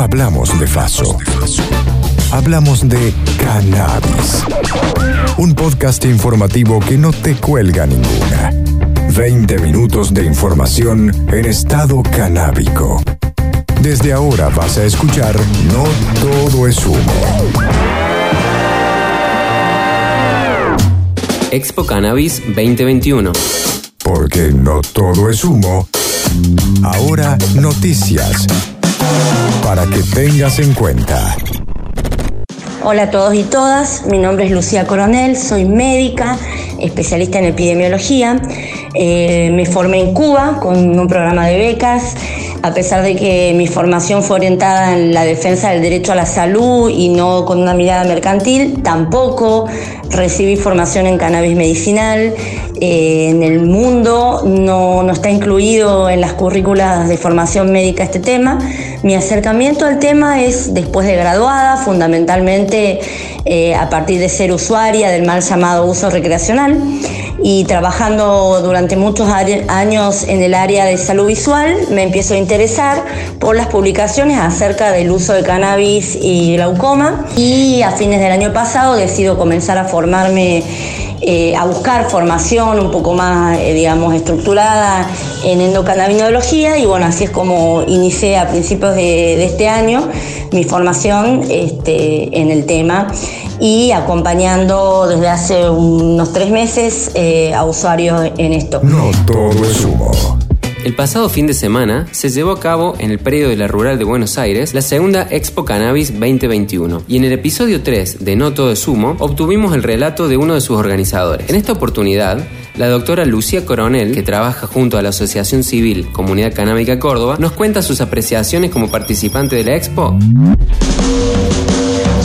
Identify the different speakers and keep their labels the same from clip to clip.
Speaker 1: No hablamos de Faso. Hablamos de cannabis. Un podcast informativo que no te cuelga ninguna. 20 minutos de información en estado canábico. Desde ahora vas a escuchar No todo es humo.
Speaker 2: Expo Cannabis 2021.
Speaker 1: Porque no todo es humo. Ahora noticias. Para que tengas en cuenta.
Speaker 3: Hola a todos y todas, mi nombre es Lucía Coronel, soy médica, especialista en epidemiología. Eh, me formé en Cuba con un programa de becas a pesar de que mi formación fue orientada en la defensa del derecho a la salud y no con una mirada mercantil, tampoco recibí formación en cannabis medicinal. Eh, en el mundo no, no, está incluido en las currículas de formación médica este tema. Mi acercamiento al tema es después de graduada, fundamentalmente eh, a partir de ser usuaria del mal llamado uso recreacional y trabajando durante muchos años en el área de salud visual, me empiezo a interesar por las publicaciones acerca del uso de cannabis y glaucoma. Y a fines del año pasado decido comenzar a formarme eh, a buscar formación un poco más, eh, digamos, estructurada en endocannabinología y bueno, así es como inicié a principios de, este año mi formación este, en el tema y acompañando desde hace unos tres meses eh, a usuarios en esto.
Speaker 1: No todo es humo.
Speaker 2: El pasado fin de semana se llevó a cabo en el predio de la Rural de Buenos Aires la segunda Expo Cannabis 2021 y en el episodio 3 de No Todo es Humo obtuvimos el relato de uno de sus organizadores. En esta oportunidad, la doctora Lucía Coronel, que trabaja junto a la Asociación Civil Comunidad Canábica Córdoba, nos cuenta sus apreciaciones como participante de la Expo.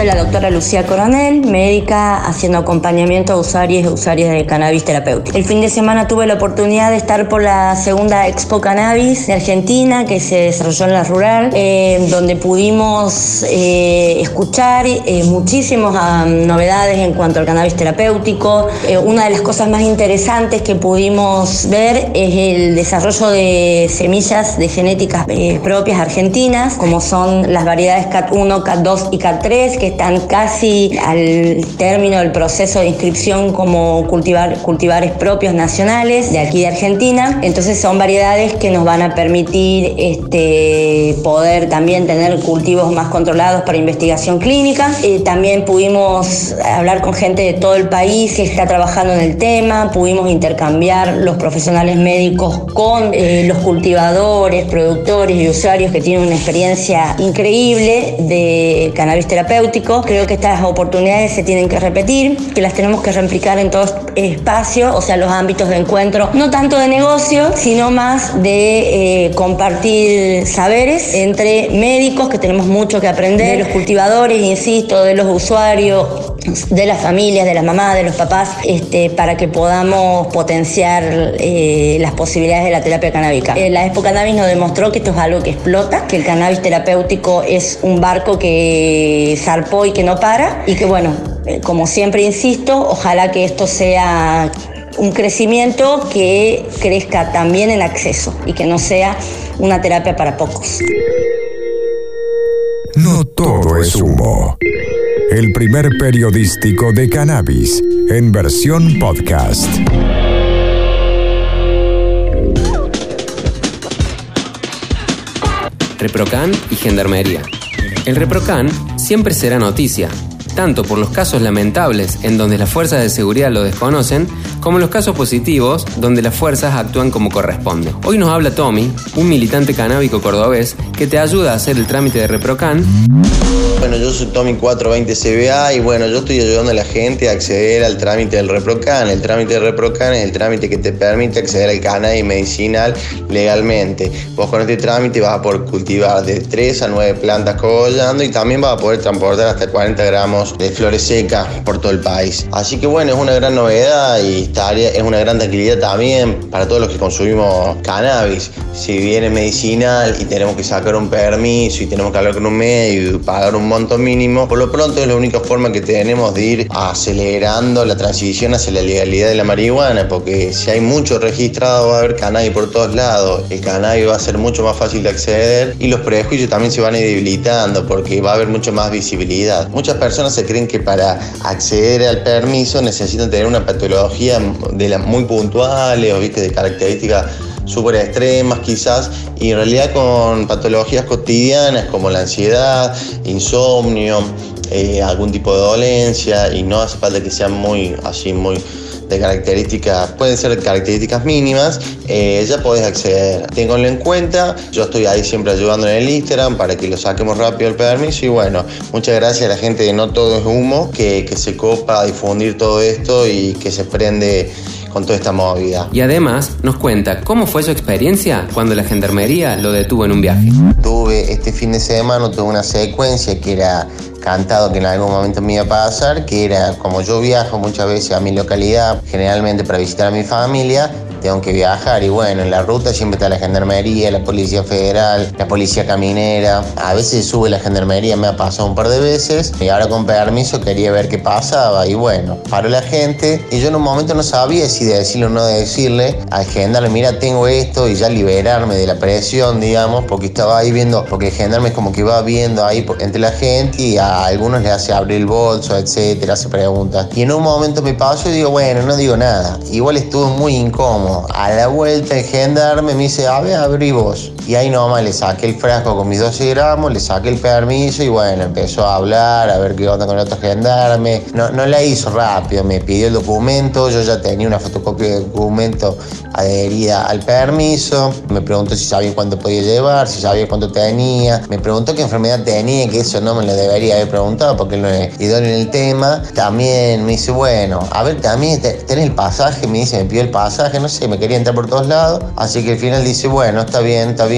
Speaker 3: Soy la doctora Lucía Coronel, médica haciendo acompañamiento a usuarios y usuarias de cannabis terapéutico. El fin de semana tuve la oportunidad de estar por la segunda Expo Cannabis de Argentina que se desarrolló en la rural, eh, donde pudimos eh, escuchar eh, muchísimas ah, novedades en cuanto al cannabis terapéutico. una de las cosas más interesantes que pudimos ver es el desarrollo de semillas de genéticas propias argentinas, como son las variedades CAT1, CAT2 y CAT3 que están casi al término del proceso de inscripción como cultivar, cultivares propios nacionales de aquí de Argentina. Entonces son variedades que nos van a permitir este, poder también tener cultivos más controlados para investigación clínica. Eh, también pudimos hablar con gente de todo el país que está trabajando en el tema, pudimos intercambiar los profesionales médicos con eh, los cultivadores, productores y usuarios que tienen una experiencia increíble de cannabis terapéutico Creo que estas oportunidades se tienen que repetir, que las tenemos que replicar en todo espacio, o sea, los ámbitos de encuentro, no tanto de negocio, sino más de eh, compartir saberes entre médicos, que tenemos mucho que aprender, de los cultivadores, insisto, de los usuarios, de las familias, de las mamás, de los papás, este, para que podamos potenciar eh, las posibilidades de la terapia canábica. Eh, la Expo Cannabis nos demostró que esto es algo que explota, que el cannabis terapéutico es un barco que zarpó y que no para, y que bueno, eh, como siempre insisto, ojalá que esto sea un crecimiento que crezca también en acceso y que no sea una terapia para pocos.
Speaker 1: No todo es humo el primer periodístico de cannabis en versión podcast.
Speaker 2: Reprocan y Gendarmería. El Reprocan siempre será noticia, tanto por los casos lamentables en donde las fuerzas de seguridad lo desconocen, como los casos positivos donde las fuerzas actúan como corresponde. Hoy nos habla Tommy, un militante canábico cordobés, que te ayuda a hacer el trámite de Reprocan
Speaker 4: bueno, yo soy Tommy 420 CBA y bueno, yo estoy ayudando a la gente a acceder al trámite del ReproCan. El trámite del ReproCan es el trámite que te permite acceder al cannabis medicinal legalmente. Vos con este trámite vas a poder cultivar de 3 a 9 plantas cogollando y también vas a poder transportar hasta 40 gramos de flores secas por todo el país. Así que bueno, es una gran novedad y es una gran tranquilidad también para todos los que consumimos cannabis. Si bien es medicinal y tenemos que sacar un permiso y tenemos que hablar con un medio y pagar un monto mínimo, por lo pronto es la única forma que tenemos de ir acelerando la transición hacia la legalidad de la marihuana, porque si hay mucho registrado va a haber cannabis por todos lados, el cannabis va a ser mucho más fácil de acceder y los prejuicios también se van a ir debilitando porque va a haber mucho más visibilidad. Muchas personas se creen que para acceder al permiso necesitan tener una patología de la muy puntuales o ¿viste? de características súper extremas quizás, y en realidad con patologías cotidianas como la ansiedad, insomnio, eh, algún tipo de dolencia, y no hace falta que sean muy así, muy de características, pueden ser características mínimas, eh, ya podés acceder. Ténganlo en cuenta, yo estoy ahí siempre ayudando en el Instagram para que lo saquemos rápido el permiso y bueno, muchas gracias a la gente de No Todo es Humo que, que se copa a difundir todo esto y que se prende con toda esta movida.
Speaker 2: Y además nos cuenta cómo fue su experiencia cuando la gendarmería lo detuvo en un viaje.
Speaker 4: Tuve este fin de semana, tuve una secuencia que era cantado que en algún momento me iba a pasar, que era como yo viajo muchas veces a mi localidad, generalmente para visitar a mi familia, tengo que viajar y bueno, en la ruta siempre está la gendarmería, la policía federal, la policía caminera. A veces sube la gendarmería, me ha pasado un par de veces y ahora con permiso quería ver qué pasaba y bueno, paró la gente y yo en un momento no sabía si decirle o no decirle al gendarme, mira, tengo esto y ya liberarme de la presión, digamos, porque estaba ahí viendo, porque el gendarme es como que va viendo ahí entre la gente y a algunos le hace abrir el bolso, etcétera, hace preguntas. Y en un momento me pasó y digo, bueno, no digo nada. Igual estuvo muy incómodo a la vuelta el gendarme me dice, a ver, abrí vos. Y ahí nomás le saqué el frasco con mis 12 gramos, le saqué el permiso y bueno, empezó a hablar, a ver qué onda con el otro gendarme. No, no la hizo rápido, me pidió el documento, yo ya tenía una fotocopia de documento adherida al permiso, me preguntó si sabía cuánto podía llevar, si sabía cuánto tenía, me preguntó qué enfermedad tenía, que eso no me lo debería haber preguntado porque no es idóneo en el tema. También me dice, bueno, a ver, también tenés el pasaje, me dice, me pidió el pasaje, no sé, me quería entrar por todos lados, así que al final dice, bueno, está bien, está bien,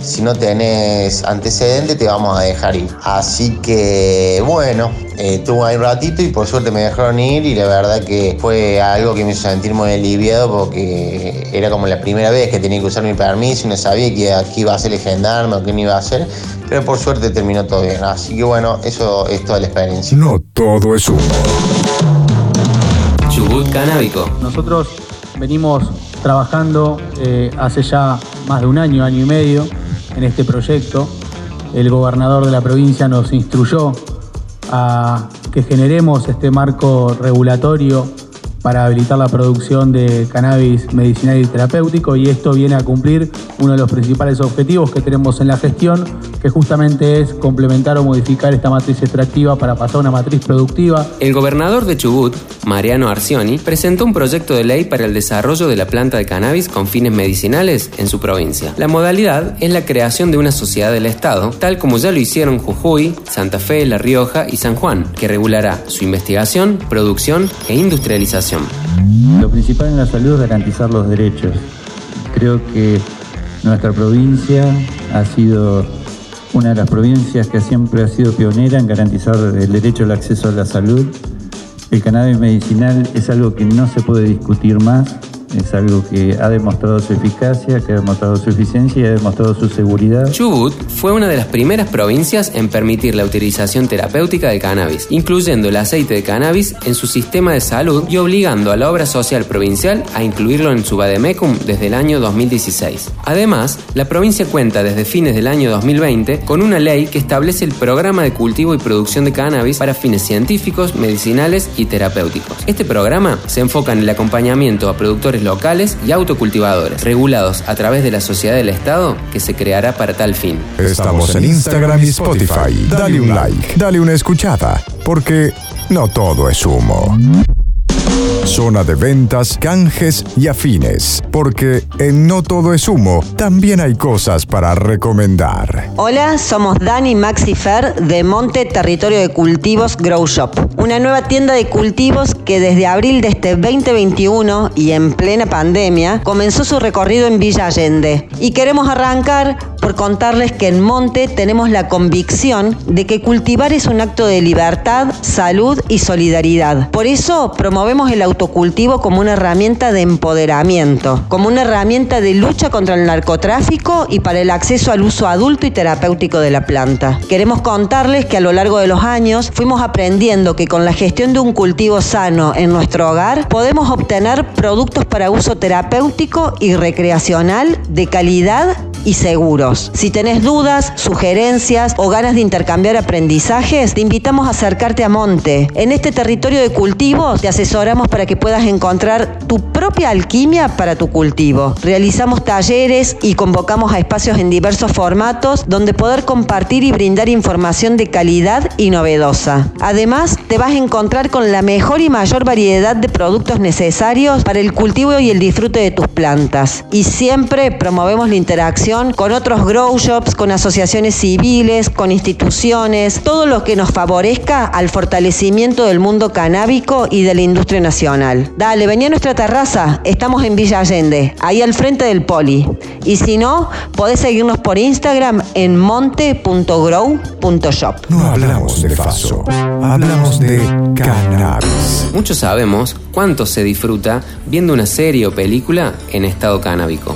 Speaker 4: si no tenés antecedentes te vamos a dejar ir. Así que, bueno, estuvo ahí un ratito y por suerte me dejaron ir y la verdad que fue algo que me hizo sentir muy aliviado porque era como la primera vez que tenía que usar mi permiso y no sabía que, iba a ser el gendarme o qué me iba a hacer, pero por suerte terminó todo bien. Así que bueno, eso es toda la experiencia.
Speaker 1: No todo es humo.
Speaker 2: Chubut canábico.
Speaker 5: Nosotros venimos trabajando eh, hace ya más de un año, año y medio en este proyecto. El gobernador de la provincia nos instruyó a que generemos este marco regulatorio para habilitar la producción de cannabis medicinal y terapéutico y esto viene a cumplir uno de los principales objetivos que tenemos en la gestión, que justamente es complementar o modificar esta matriz extractiva para pasar a una matriz productiva.
Speaker 2: El gobernador de Chubut, Mariano Arcioni, presentó un proyecto de ley para el desarrollo de la planta de cannabis con fines medicinales en su provincia. La modalidad es la creación de una sociedad del Estado, tal como ya lo hicieron Jujuy, Santa Fe, La Rioja y San Juan, que regulará su investigación, producción e industrialización.
Speaker 6: Lo principal en la salud es garantizar los derechos. Creo que nuestra provincia ha sido una de las provincias que siempre ha sido pionera en garantizar el derecho al acceso a la salud. El cannabis medicinal es algo que no se puede discutir más es algo que ha demostrado su eficacia, que ha demostrado su eficiencia y su seguridad.
Speaker 2: Chubut fue una de las primeras provincias en permitir la utilización terapéutica del cannabis, incluyendo el aceite de cannabis en su sistema de salud y obligando a la obra social provincial a incluirlo en su Bademecum desde el año 2016. Además, la provincia cuenta desde fines del año 2020 con una ley que establece el programa de cultivo y producción de cannabis para fines científicos, medicinales y terapéuticos. Este programa se enfoca en el acompañamiento a productores locales y autocultivadores, regulados a través de la sociedad del Estado que se creará para tal fin.
Speaker 1: Estamos en Instagram y Spotify. Dale un like, dale una escuchada, porque no todo es humo. Zona de ventas, canjes y afines. Porque en No Todo es Humo también hay cosas para recomendar.
Speaker 7: Hola, somos Dani Maxi Fer de Monte Territorio de Cultivos Grow Shop. Una nueva tienda de cultivos que desde abril de este 2021 y en plena pandemia comenzó su recorrido en Villa Allende. Y queremos arrancar por contarles que en Monte tenemos la convicción de que cultivar es un acto de libertad, salud y solidaridad. Por eso promovemos el autocultivo como una herramienta de empoderamiento, como una herramienta de lucha contra el narcotráfico y para el acceso al uso adulto y terapéutico de la planta. Queremos contarles que a lo largo de los años fuimos aprendiendo que con la gestión de un cultivo sano en nuestro hogar podemos obtener productos para uso terapéutico y recreacional de calidad y seguros. Si tenés dudas, sugerencias o ganas de intercambiar aprendizajes, te invitamos a acercarte a Monte. En este territorio de cultivos te asesoramos para que puedas encontrar tu propia alquimia para tu cultivo. Realizamos talleres y convocamos a espacios en diversos formatos donde poder compartir y brindar información de calidad y novedosa. Además, te vas a encontrar con la mejor y mayor variedad de productos necesarios para el cultivo y el disfrute de tus plantas. Y siempre promovemos la interacción con otros grow shops, con asociaciones civiles, con instituciones, todo lo que nos favorezca al fortalecimiento del mundo canábico y de la industria nacional. Dale, vení a nuestra terraza, estamos en Villa Allende, ahí al frente del poli. Y si no, podés seguirnos por Instagram en monte.grow.shop.
Speaker 1: No hablamos de faso, hablamos de cannabis.
Speaker 2: Muchos sabemos cuánto se disfruta viendo una serie o película en estado canábico.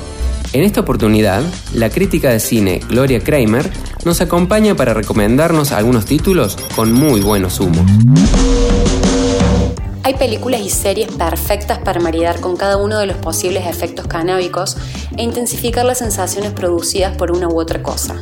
Speaker 2: En esta oportunidad, la crítica de cine Gloria Kramer nos acompaña para recomendarnos algunos títulos con muy buenos humos.
Speaker 8: Hay películas y series perfectas para maridar con cada uno de los posibles efectos canábicos e intensificar las sensaciones producidas por una u otra cosa.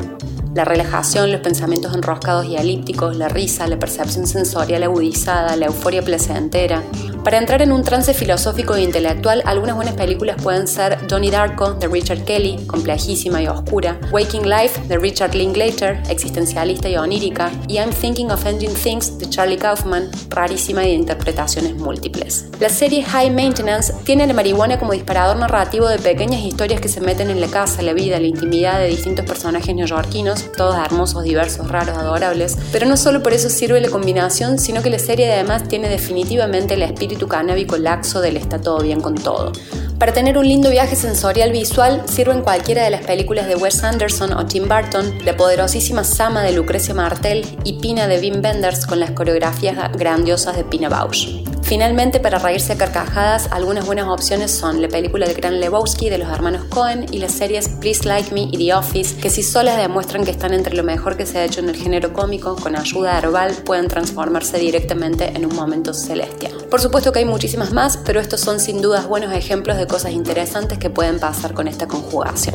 Speaker 8: La relajación, los pensamientos enroscados y elípticos, la risa, la percepción sensorial agudizada, la euforia placentera. Para entrar en un trance filosófico e intelectual, algunas buenas películas pueden ser Johnny Darko de Richard Kelly, complejísima y oscura, Waking Life de Richard Linklater, existencialista y onírica, y I'm Thinking of Ending Things de Charlie Kaufman, rarísima y de interpretaciones múltiples. La serie High Maintenance tiene la marihuana como disparador narrativo de pequeñas historias que se meten en la casa, la vida, la intimidad de distintos personajes neoyorquinos todos hermosos, diversos, raros, adorables. Pero no solo por eso sirve la combinación, sino que la serie además tiene definitivamente el espíritu canábico laxo del está todo bien con todo. Para tener un lindo viaje sensorial visual, sirven cualquiera de las películas de Wes Anderson o Tim Burton, la poderosísima Sama de Lucrecia Martel y Pina de Wim Wenders con las coreografías grandiosas de Pina Bausch. Finalmente, para reírse a carcajadas, algunas buenas opciones son la película de Gran Lebowski de los hermanos Cohen y las series Please Like Me y The Office, que si solas demuestran que están entre lo mejor que se ha hecho en el género cómico, con ayuda herbal pueden transformarse directamente en un momento celestial. Por supuesto que hay muchísimas más, pero estos son sin dudas buenos ejemplos de cosas interesantes que pueden pasar con esta conjugación.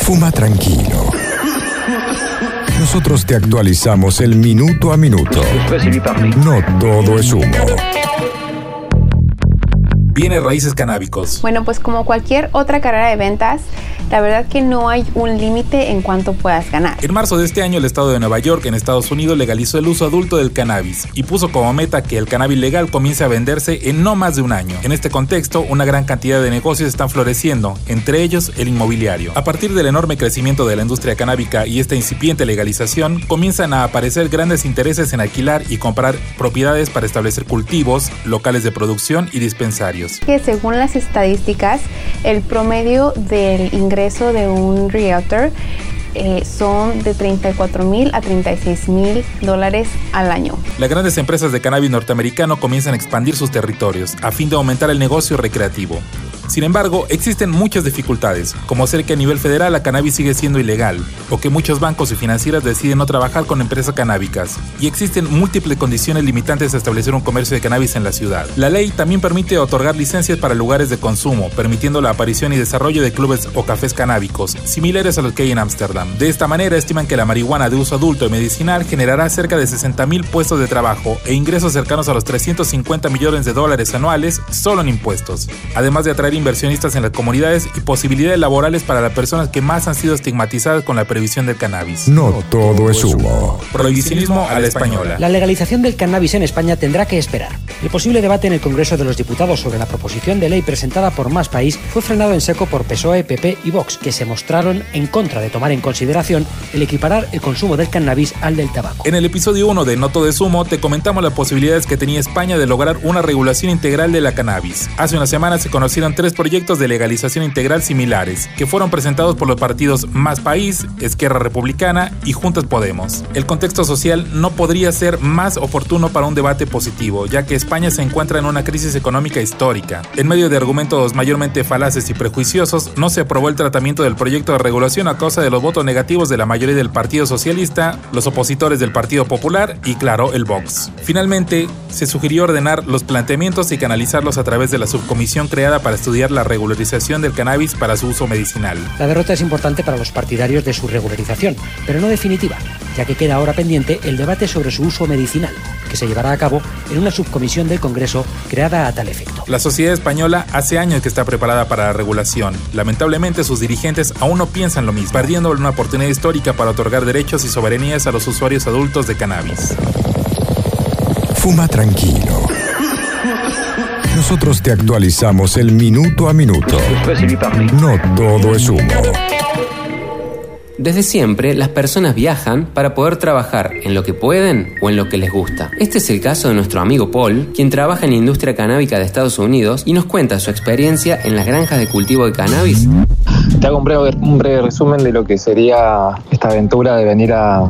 Speaker 1: Fuma tranquilo. Nosotros te actualizamos el minuto a minuto. No todo es humo.
Speaker 9: Bienes raíces canábicos.
Speaker 10: Bueno, pues como cualquier otra carrera de ventas, la verdad que no hay un límite en cuánto puedas ganar.
Speaker 9: En marzo de este año, el estado de Nueva York, en Estados Unidos, legalizó el uso adulto del cannabis y puso como meta que el cannabis legal comience a venderse en no más de un año. En este contexto, una gran cantidad de negocios están floreciendo, entre ellos el inmobiliario. A partir del enorme crecimiento de la industria canábica y esta incipiente legalización, comienzan a aparecer grandes intereses en alquilar y comprar propiedades para establecer cultivos, locales de producción y dispensarios.
Speaker 10: Que según las estadísticas, el promedio del ingreso de un realtor eh, son de 34 mil a 36 mil dólares al año.
Speaker 9: Las grandes empresas de cannabis norteamericano comienzan a expandir sus territorios a fin de aumentar el negocio recreativo. Sin embargo, existen muchas dificultades, como ser que a nivel federal la cannabis sigue siendo ilegal, o que muchos bancos y financieras deciden no trabajar con empresas canábicas, y existen múltiples condiciones limitantes a establecer un comercio de cannabis en la ciudad. La ley también permite otorgar licencias para lugares de consumo, permitiendo la aparición y desarrollo de clubes o cafés canábicos, similares a los que hay en Ámsterdam. De esta manera, estiman que la marihuana de uso adulto y medicinal generará cerca de 60.000 puestos de trabajo e ingresos cercanos a los 350 millones de dólares anuales solo en impuestos, además de atraer inversionistas en las comunidades y posibilidades laborales para las personas que más han sido estigmatizadas con la prohibición del cannabis.
Speaker 1: No todo es humo.
Speaker 9: Prohibicionismo a la española.
Speaker 11: La legalización del cannabis en España tendrá que esperar. El posible debate en el Congreso de los Diputados sobre la proposición de ley presentada por Más País fue frenado en seco por PSOE, PP y Vox, que se mostraron en contra de tomar en consideración el equiparar el consumo del cannabis al del tabaco.
Speaker 9: En el episodio 1 de No todo es humo te comentamos las posibilidades que tenía España de lograr una regulación integral de la cannabis. Hace una semana se conocieron tres tres proyectos de legalización integral similares, que fueron presentados por los partidos Más País, Esquerra Republicana y Juntas Podemos. El contexto social no podría ser más oportuno para un debate positivo, ya que España se encuentra en una crisis económica histórica. En medio de argumentos mayormente falaces y prejuiciosos, no se aprobó el tratamiento del proyecto de regulación a causa de los votos negativos de la mayoría del Partido Socialista, los opositores del Partido Popular y, claro, el Vox. Finalmente, se sugirió ordenar los planteamientos y canalizarlos a través de la subcomisión creada para estudiar la regularización del cannabis para su uso medicinal.
Speaker 11: La derrota es importante para los partidarios de su regularización, pero no definitiva, ya que queda ahora pendiente el debate sobre su uso medicinal, que se llevará a cabo en una subcomisión del Congreso creada a tal efecto.
Speaker 9: La sociedad española hace años que está preparada para la regulación. Lamentablemente sus dirigentes aún no piensan lo mismo, perdiendo una oportunidad histórica para otorgar derechos y soberanías a los usuarios adultos de cannabis.
Speaker 1: Fuma tranquilo. Nosotros te actualizamos el minuto a minuto. No todo es humo.
Speaker 2: Desde siempre, las personas viajan para poder trabajar en lo que pueden o en lo que les gusta. Este es el caso de nuestro amigo Paul, quien trabaja en la industria canábica de Estados Unidos y nos cuenta su experiencia en las granjas de cultivo de cannabis.
Speaker 12: Te hago un breve, un breve resumen de lo que sería esta aventura de venir a,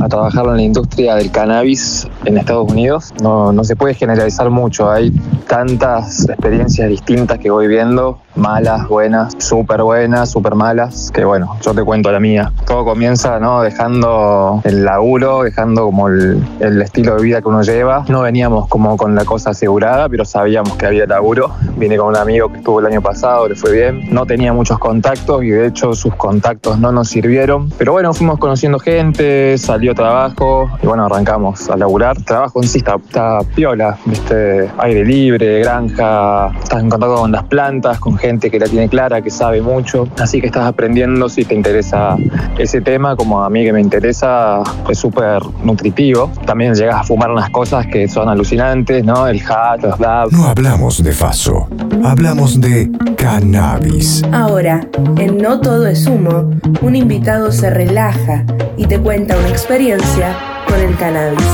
Speaker 12: a trabajar en la industria del cannabis en Estados Unidos. No, no se puede generalizar mucho, hay tantas experiencias distintas que voy viendo, malas, buenas, súper buenas, súper malas, que bueno, yo te cuento la mía. Todo comienza ¿no? dejando el laburo, dejando como el, el estilo de vida que uno lleva. No veníamos como con la cosa asegurada, pero sabíamos que había laburo. Vine con un amigo que estuvo el año pasado, le fue bien. No tenía muchos contactos y de hecho sus contactos no nos sirvieron. Pero bueno, fuimos conociendo gente, salió trabajo y bueno, arrancamos a laburar. Trabajo en sí está, está piola, ¿viste? aire libre, granja, estás en contacto con las plantas, con gente que la tiene clara, que sabe mucho. Así que estás aprendiendo si te interesa ese tema, como a mí que me interesa, es súper nutritivo. También llegas a fumar unas cosas que son alucinantes, ¿no? El hat, los dabs.
Speaker 1: No hablamos de faso, hablamos de cannabis.
Speaker 13: Ahora, en No Todo es Humo, un invitado se relaja y te cuenta una experiencia con el cannabis.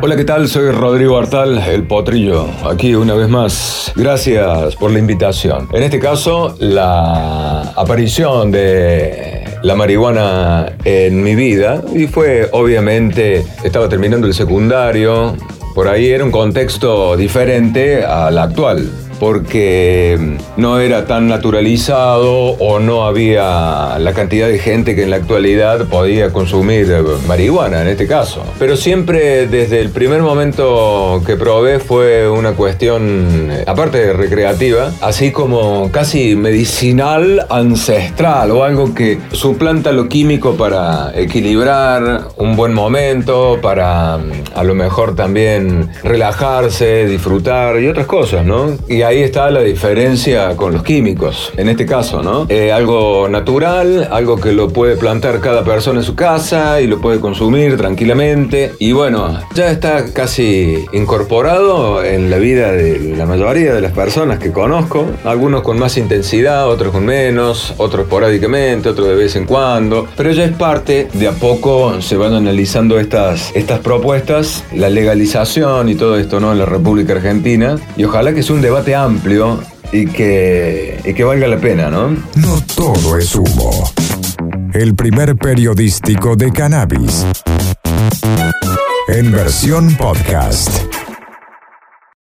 Speaker 14: Hola, ¿qué tal? Soy Rodrigo Artal, el potrillo, aquí una vez más. Gracias por la invitación. En este caso, la aparición de la marihuana en mi vida y fue obviamente, estaba terminando el secundario, por ahí era un contexto diferente al actual porque no era tan naturalizado o no había la cantidad de gente que en la actualidad podía consumir marihuana en este caso. Pero siempre desde el primer momento que probé fue una cuestión, aparte de recreativa, así como casi medicinal ancestral o algo que suplanta lo químico para equilibrar un buen momento, para a lo mejor también relajarse, disfrutar y otras cosas, ¿no? Y ahí está la diferencia con los químicos, en este caso, ¿no? Eh, algo natural, algo que lo puede plantar cada persona en su casa y lo puede consumir tranquilamente. Y bueno, ya está casi incorporado en la vida de la mayoría de las personas que conozco, algunos con más intensidad, otros con menos, otros esporádicamente, otros de vez en cuando, pero ya es parte, de a poco se van analizando estas, estas propuestas, la legalización y todo esto, ¿no? En la República Argentina, y ojalá que sea un debate amplio y que, y que valga la pena, ¿no?
Speaker 1: No todo es humo. El primer periodístico de cannabis. En versión podcast.